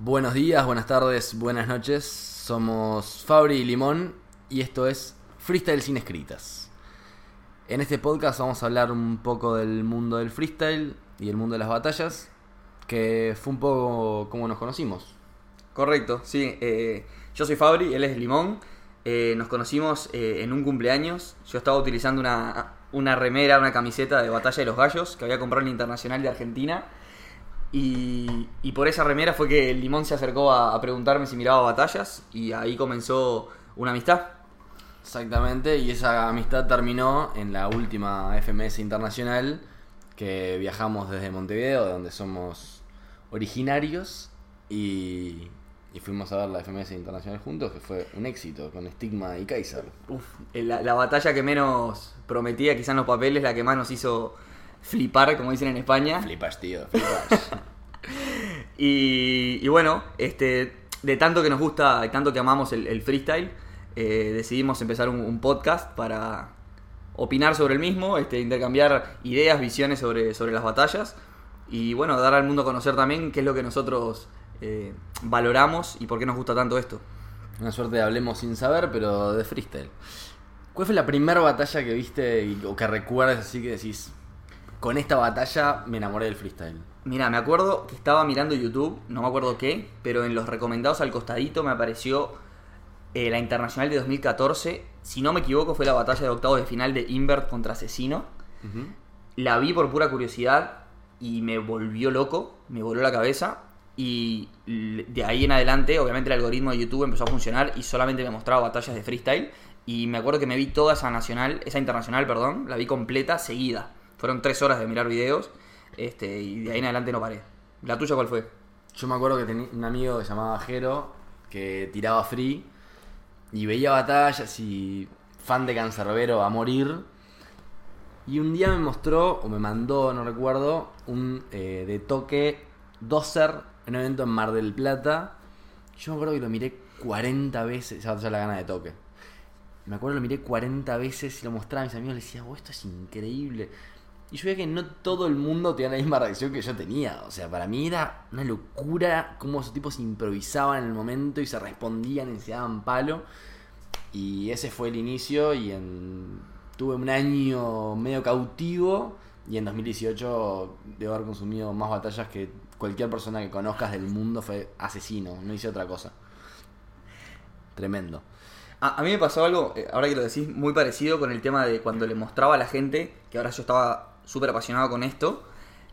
Buenos días, buenas tardes, buenas noches. Somos Fabri y Limón y esto es Freestyle sin escritas. En este podcast vamos a hablar un poco del mundo del freestyle y el mundo de las batallas, que fue un poco como nos conocimos. Correcto, sí. eh, yo soy Fabri, él es Limón. Eh, nos conocimos eh, en un cumpleaños. Yo estaba utilizando una, una remera, una camiseta de Batalla de los Gallos que había comprado en la Internacional de Argentina. Y, y por esa remera fue que el Limón se acercó a, a preguntarme si miraba batallas y ahí comenzó una amistad. Exactamente, y esa amistad terminó en la última FMS internacional que viajamos desde Montevideo, de donde somos originarios, y, y fuimos a ver la FMS internacional juntos, que fue un éxito con Stigma y Kaiser. Uf, eh, la, la batalla que menos prometía, quizás en los papeles, la que más nos hizo flipar, como dicen en España. Flipas, tío, flipas. Y, y bueno, este, de tanto que nos gusta, de tanto que amamos el, el freestyle, eh, decidimos empezar un, un podcast para opinar sobre el mismo, este, intercambiar ideas, visiones sobre, sobre las batallas y bueno, dar al mundo a conocer también qué es lo que nosotros eh, valoramos y por qué nos gusta tanto esto. Una suerte de hablemos sin saber, pero de freestyle. ¿Cuál fue la primera batalla que viste y- o que recuerdas así que decís, con esta batalla me enamoré del freestyle? Mira, me acuerdo que estaba mirando YouTube, no me acuerdo qué, pero en los recomendados al costadito me apareció eh, la Internacional de 2014. Si no me equivoco, fue la batalla de octavos de final de Invert contra Asesino. La vi por pura curiosidad y me volvió loco, me voló la cabeza. Y de ahí en adelante, obviamente, el algoritmo de YouTube empezó a funcionar y solamente me mostraba batallas de freestyle. Y me acuerdo que me vi toda esa nacional, esa internacional, perdón, la vi completa, seguida. Fueron tres horas de mirar videos este, y de ahí en adelante no paré. ¿La tuya cuál fue? Yo me acuerdo que tenía un amigo que se llamaba Jero que tiraba free y veía batallas y fan de Cancerbero a morir. Y un día me mostró, o me mandó, no recuerdo, un eh, de toque Dozer en un evento en Mar del Plata. Yo me acuerdo que lo miré 40 veces, esa batalla la gana de toque. Me acuerdo lo miré 40 veces y lo mostraba a mis amigos les decía, oh, esto es increíble. Y yo veía que no todo el mundo tenía la misma reacción que yo tenía. O sea, para mí era una locura cómo esos tipos improvisaban en el momento y se respondían y se daban palo. Y ese fue el inicio y en... tuve un año medio cautivo y en 2018 debo haber consumido más batallas que cualquier persona que conozcas del mundo fue asesino, no hice otra cosa. Tremendo. A, a mí me pasó algo, eh, ahora que lo decís, muy parecido con el tema de cuando le mostraba a la gente, que ahora yo estaba súper apasionado con esto,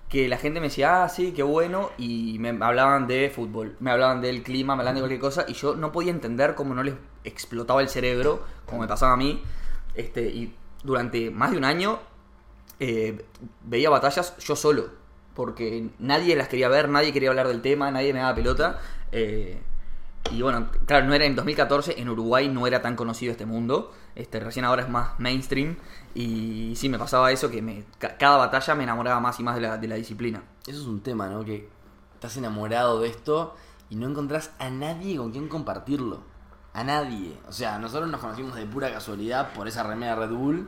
que la gente me decía, ah, sí, qué bueno, y me hablaban de fútbol, me hablaban del clima, me hablaban de cualquier cosa, y yo no podía entender cómo no les explotaba el cerebro, como me pasaba a mí, este, y durante más de un año eh, veía batallas yo solo, porque nadie las quería ver, nadie quería hablar del tema, nadie me daba pelota. eh, y bueno, claro, no era en 2014, en Uruguay no era tan conocido este mundo, este, recién ahora es más mainstream, y sí, me pasaba eso, que me, ca- cada batalla me enamoraba más y más de la, de la disciplina. Eso es un tema, ¿no? Que estás enamorado de esto y no encontrás a nadie con quien compartirlo. A nadie. O sea, nosotros nos conocimos de pura casualidad por esa remera Red Bull.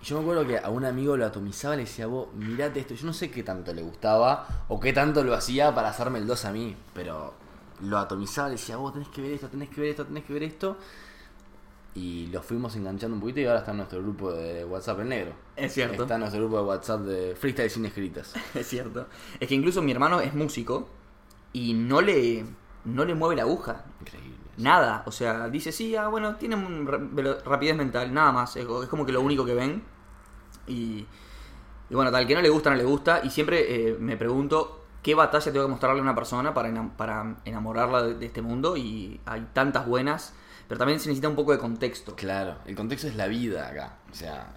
Y yo me acuerdo que a un amigo lo atomizaba y le decía, vos, mirate esto. Yo no sé qué tanto le gustaba o qué tanto lo hacía para hacerme el 2 a mí. Pero lo atomizaba le decía, vos tenés que ver esto, tenés que ver esto, tenés que ver esto. Y lo fuimos enganchando un poquito y ahora está en nuestro grupo de WhatsApp en negro. Es cierto. Está en nuestro grupo de WhatsApp de Freestyle sin escritas. Es cierto. Es que incluso mi hermano es músico y no le, no le mueve la aguja. Increíble. Nada, o sea, dice, sí, ah, bueno, tiene rapidez mental, nada más. Es, es como que lo único que ven. Y, y bueno, tal que no le gusta, no le gusta. Y siempre eh, me pregunto qué batalla tengo que mostrarle a una persona para, enam- para enamorarla de, de este mundo. Y hay tantas buenas, pero también se necesita un poco de contexto. Claro, el contexto es la vida acá. O sea,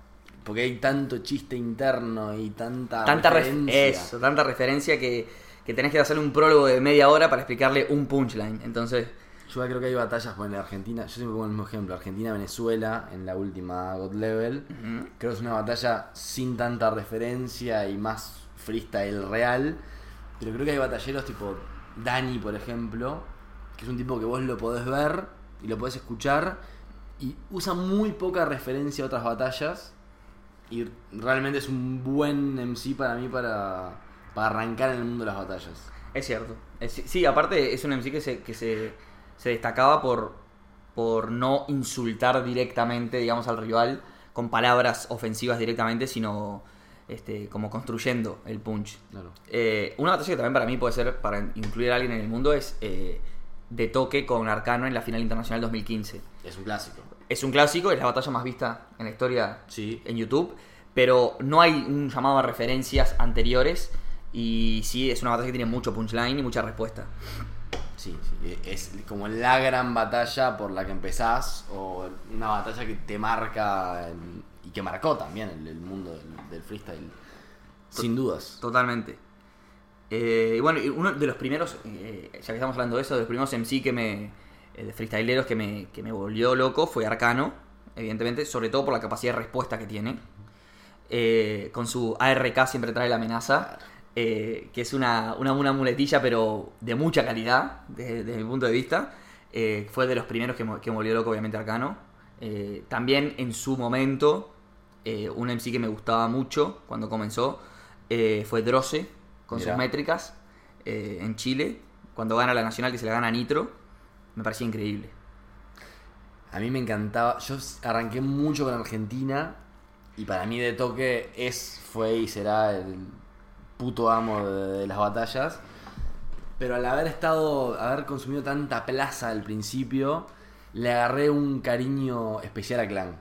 porque hay tanto chiste interno y tanta. Tanta, ref- referencia. eso, tanta referencia que, que tenés que hacerle un prólogo de media hora para explicarle un punchline. Entonces, Yo creo que hay batallas bueno, en Argentina. Yo siempre pongo el mismo ejemplo: Argentina-Venezuela en la última God Level. Creo que es una batalla sin tanta referencia y más freestyle real. Pero creo que hay batalleros tipo Dani, por ejemplo, que es un tipo que vos lo podés ver y lo podés escuchar y usa muy poca referencia a otras batallas. Y realmente es un buen MC para mí para, para arrancar en el mundo de las batallas. Es cierto. Es- sí, aparte es un MC que se, que se, se destacaba por, por no insultar directamente, digamos, al rival con palabras ofensivas directamente, sino este, como construyendo el punch. Claro. Eh, una batalla que también para mí puede ser, para incluir a alguien en el mundo, es eh, de toque con Arcano en la final internacional 2015. Es un clásico. Es un clásico, es la batalla más vista en la historia Sí. en YouTube, pero no hay un llamado a referencias anteriores y sí es una batalla que tiene mucho punchline y mucha respuesta. Sí, sí. Es como la gran batalla por la que empezás o una batalla que te marca y que marcó también el, el mundo del, del freestyle. Sin dudas. Totalmente. Eh, y bueno, uno de los primeros, eh, ya que estamos hablando de eso, de los primeros MC que me, eh, de freestyleros que me, que me volvió loco fue Arcano, evidentemente, sobre todo por la capacidad de respuesta que tiene. Con su ARK siempre trae la amenaza, que es una, una, muletilla, pero de mucha calidad, desde, mi punto de vista. Fue de los primeros que, que me volvió loco, obviamente, Arcano. También en su momento, un MC que me gustaba mucho cuando comenzó fue Droce, con Mirá. sus métricas, eh, en Chile, cuando gana la Nacional, que se la gana a Nitro. Me parecía increíble. A mí me encantaba. Yo arranqué mucho con Argentina. Y para mí de toque es, fue y será el puto amo de, de las batallas. Pero al haber estado, haber consumido tanta plaza al principio, le agarré un cariño especial a Clan.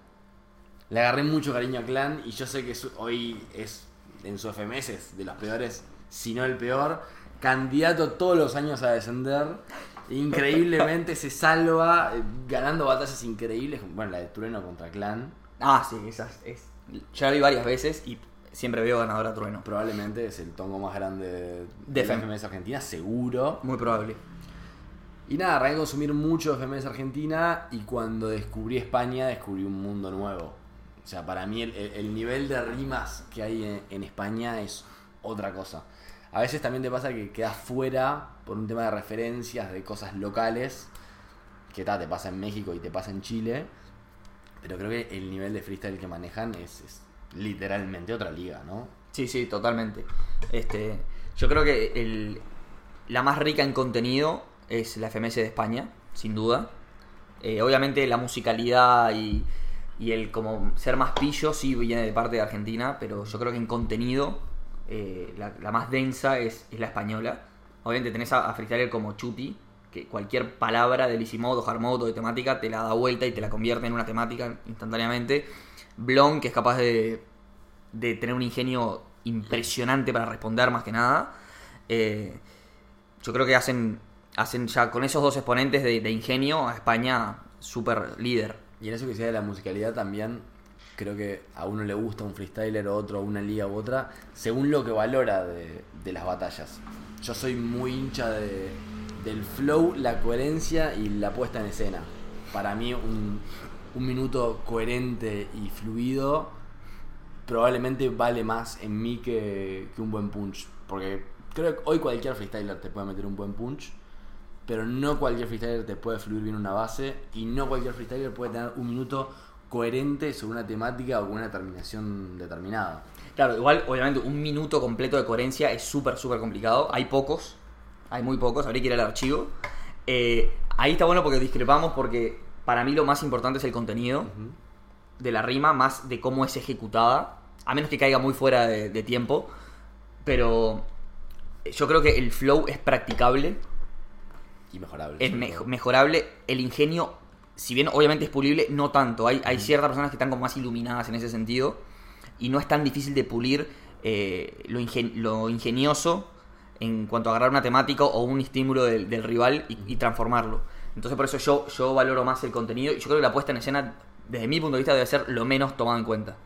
Le agarré mucho cariño a Clan y yo sé que hoy es en su FMS es de los peores, si no el peor. Candidato todos los años a descender. Increíblemente se salva eh, ganando batallas increíbles. Bueno, la de Trueno contra Clan. Ah, sí, esas es. Ya la vi varias veces y siempre veo ganadora Trueno. Probablemente es el tongo más grande de, De la. FMS Argentina, seguro. Muy probable. Y nada, arranqué a consumir mucho FMS Argentina y cuando descubrí España descubrí un mundo nuevo. O sea, para mí el, el- el nivel de rimas que hay en, en España es otra cosa. A veces también te pasa que quedas fuera por un tema de referencias, de cosas locales, que ta, te pasa en México y te pasa en Chile. Pero creo que el nivel de freestyle que manejan es, literalmente otra liga, ¿no? Sí, sí, totalmente. Este, yo creo que el, la más rica en contenido es la FMS de España, sin duda. Eh, obviamente la musicalidad y, y el como ser más pillo sí viene de parte de Argentina, pero yo creo que en contenido eh, la, más densa es, la española. Obviamente tenés a, a como Chuti, que cualquier palabra de easy mode o o de temática te la da vuelta y te la convierte en una temática instantáneamente. Blon, que es capaz de, de tener un ingenio impresionante para responder más que nada. Eh, yo creo que hacen, hacen ya con esos dos exponentes de, ingenio a España súper líder. Y en eso que sea de la musicalidad también, creo que a uno le gusta un freestyler o otro, una liga u otra, según lo que valora de, las batallas. Yo soy muy hincha de, del flow, la coherencia y la puesta en escena. Para mí un, un minuto coherente y fluido probablemente vale más en mí que, que un buen punch. Porque creo que hoy cualquier freestyler te puede meter un buen punch. Pero no cualquier freestyler te puede fluir bien una base y no cualquier freestyler puede tener un minuto coherente sobre una temática o con una terminación determinada. Claro, igual, obviamente, un minuto completo de coherencia es súper, súper complicado. Hay pocos, hay muy pocos, habría que ir al archivo. Eh, ahí está bueno porque discrepamos, porque para mí lo más importante es el contenido de la rima, más de cómo es ejecutada, a menos que caiga muy fuera de, de tiempo. Pero yo creo que el flow es practicable, Y mejorable. es me- mejorable. El ingenio, si bien obviamente es pulible, no tanto. Hay, hay ciertas personas que están como más iluminadas en ese sentido. Y no es tan difícil de pulir eh, lo, ingen- lo ingenioso en cuanto a agarrar una temática o un estímulo del, del rival y, y transformarlo. Entonces por eso yo, yo valoro más el contenido y yo creo que la puesta en escena, desde mi punto de vista, debe ser lo menos tomado en cuenta.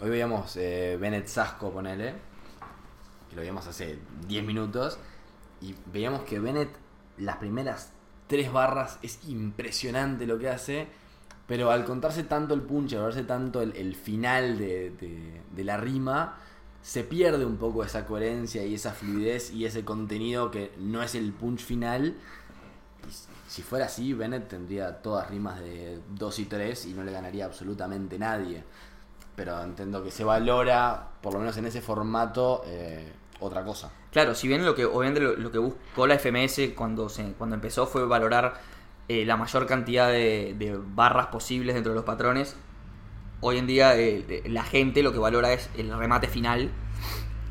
Hoy veíamos eh, Bennett Sasco, ponele. Que lo veíamos hace 10 minutos. Y veíamos que Bennett, las primeras tres barras, es impresionante lo que hace. Pero al contarse tanto el punch, al verse tanto el, final de, de- la rima, se pierde un poco esa coherencia y esa fluidez y ese contenido que no es el punch final. Si fuera así, Bennett tendría todas rimas de 2 y 3 y no le ganaría absolutamente nadie. Pero entiendo que se valora, por lo menos en ese formato, eh, otra cosa. Claro, si bien lo que obviamente lo, lo que buscó la FMS cuando se, cuando empezó fue valorar eh, la mayor cantidad de, de barras posibles dentro de los patrones, hoy en día eh, la gente lo que valora es el remate final.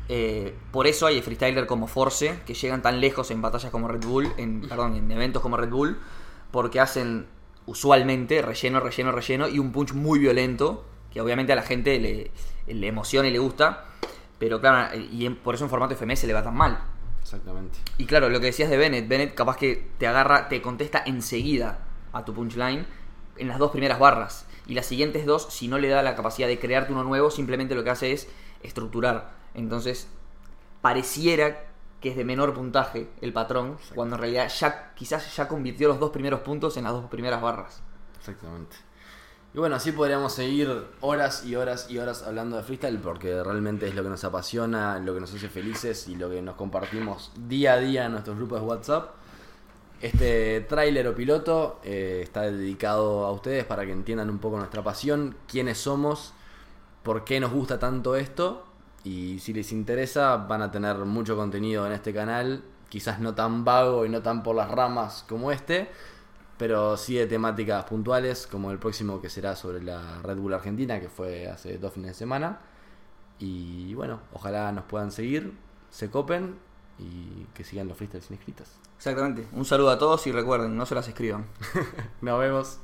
Eh, por eso hay freestyler como Force que llegan tan lejos en batallas como Red Bull, en, perdón, en eventos como Red Bull, porque hacen usualmente relleno, relleno, relleno y un punch muy violento que obviamente a la gente le, le emociona y le gusta, pero claro, y en- por eso en formato FMS le va tan mal. Exactamente. Y claro, lo que decías de Bennett, Bennett capaz que te agarra, te contesta enseguida a tu punchline en las dos primeras barras. Y las siguientes dos, si no le da la capacidad de crearte uno nuevo, simplemente lo que hace es estructurar. Entonces, pareciera que es de menor puntaje el patrón, cuando en realidad ya quizás ya convirtió los dos primeros puntos en las dos primeras barras. Exactamente. Y bueno, así podríamos seguir horas y horas y horas hablando de freestyle porque realmente es lo que nos apasiona, lo que nos hace felices y lo que nos compartimos día a día en nuestros grupos de WhatsApp. Este tráiler o piloto eh, está dedicado a ustedes para que entiendan un poco nuestra pasión, quiénes somos, por qué nos gusta tanto esto y si les interesa van a tener mucho contenido en este canal, quizás no tan vago y no tan por las ramas como este, pero sí de temáticas puntuales, como el próximo que será sobre la Red Bull Argentina, que fue hace dos fines de semana. Y bueno, ojalá nos puedan seguir, se copen y que sigan los freestyles inscritos. Exactamente. Un saludo a todos y recuerden, no se las escriban. Nos vemos.